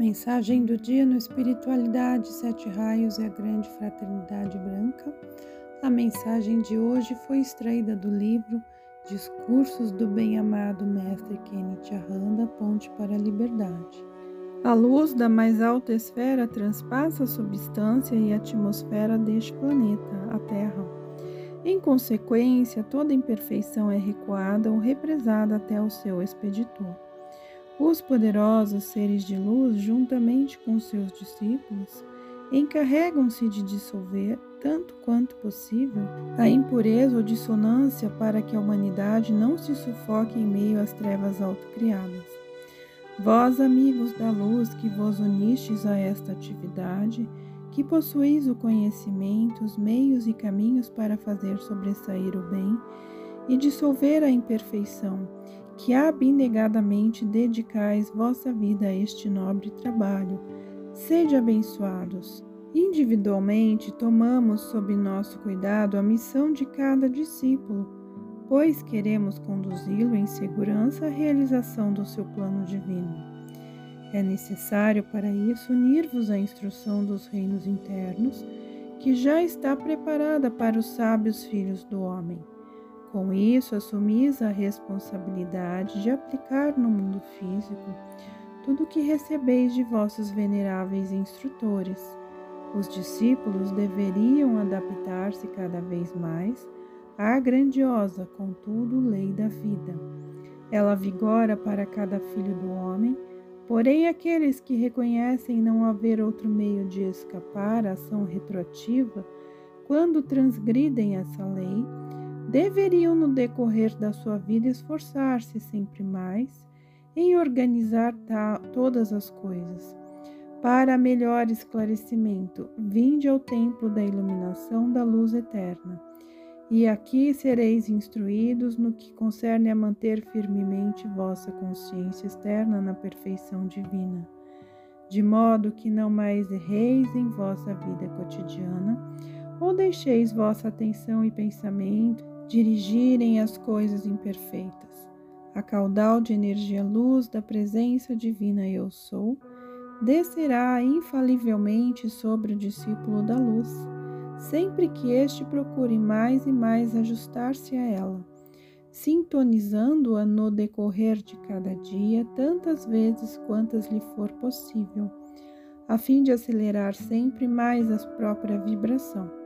Mensagem do dia no Espiritualidade, Sete Raios e a Grande Fraternidade Branca. A mensagem de hoje foi extraída do livro Discursos do Bem-Amado Mestre Kenneth Aranda, Ponte para a Liberdade. A luz da mais alta esfera transpassa a substância e a atmosfera deste planeta, a Terra. Em consequência, toda imperfeição é recuada ou represada até o seu expeditor. Os poderosos seres de luz, juntamente com seus discípulos, encarregam-se de dissolver, tanto quanto possível, a impureza ou dissonância para que a humanidade não se sufoque em meio às trevas autocriadas. Vós, amigos da luz, que vos unistes a esta atividade, que possuís o conhecimento, os meios e caminhos para fazer sobressair o bem e dissolver a imperfeição, que abnegadamente dedicais vossa vida a este nobre trabalho. Sede abençoados. Individualmente, tomamos sob nosso cuidado a missão de cada discípulo, pois queremos conduzi-lo em segurança à realização do seu plano divino. É necessário para isso unir-vos à instrução dos reinos internos, que já está preparada para os sábios filhos do homem. Com isso, assumis a responsabilidade de aplicar no mundo físico tudo o que recebeis de vossos veneráveis instrutores. Os discípulos deveriam adaptar-se cada vez mais à grandiosa, contudo, lei da vida. Ela vigora para cada filho do homem, porém aqueles que reconhecem não haver outro meio de escapar à ação retroativa, quando transgridem essa lei, deveriam, no decorrer da sua vida, esforçar-se sempre mais em organizar todas as coisas. Para melhor esclarecimento, vinde ao templo da iluminação da luz eterna. E aqui sereis instruídos no que concerne a manter firmemente vossa consciência externa na perfeição divina, de modo que não mais erreis em vossa vida cotidiana, ou deixeis vossa atenção e pensamento dirigirem as coisas imperfeitas. A caudal de energia luz da presença divina Eu Sou descerá infalivelmente sobre o discípulo da luz, sempre que este procure mais e mais ajustar-se a ela, sintonizando-a no decorrer de cada dia tantas vezes quantas lhe for possível, a fim de acelerar sempre mais a própria vibração.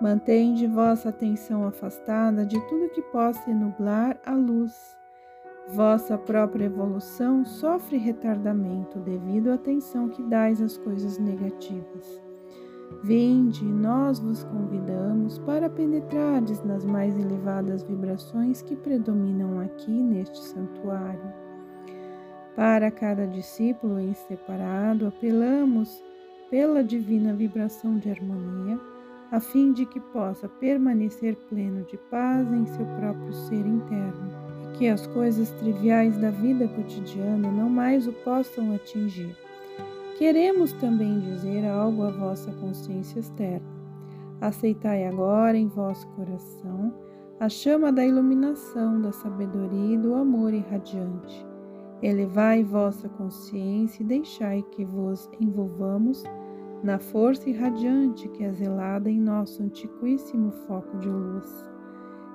Mantende vossa atenção afastada de tudo que possa nublar a luz. Vossa própria evolução sofre retardamento devido à atenção que dais às coisas negativas. Vinde, nós vos convidamos para penetrardes nas mais elevadas vibrações que predominam aqui neste santuário. Para cada discípulo em separado, apelamos pela divina vibração de harmonia a fim de que possa permanecer pleno de paz em seu próprio ser interno e que as coisas triviais da vida cotidiana não mais o possam atingir. Queremos também dizer algo à vossa consciência externa. Aceitai agora em vosso coração a chama da iluminação, da sabedoria e do amor irradiante. Elevai vossa consciência e deixai que vos envolvamos na força irradiante que é zelada em nosso antiquíssimo foco de luz.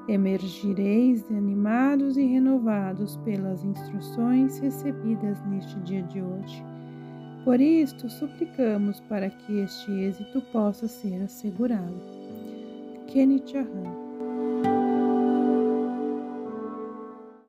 Emergireis animados e renovados pelas instruções recebidas neste dia de hoje. Por isto, suplicamos para que este êxito possa ser assegurado. Kenneth Arran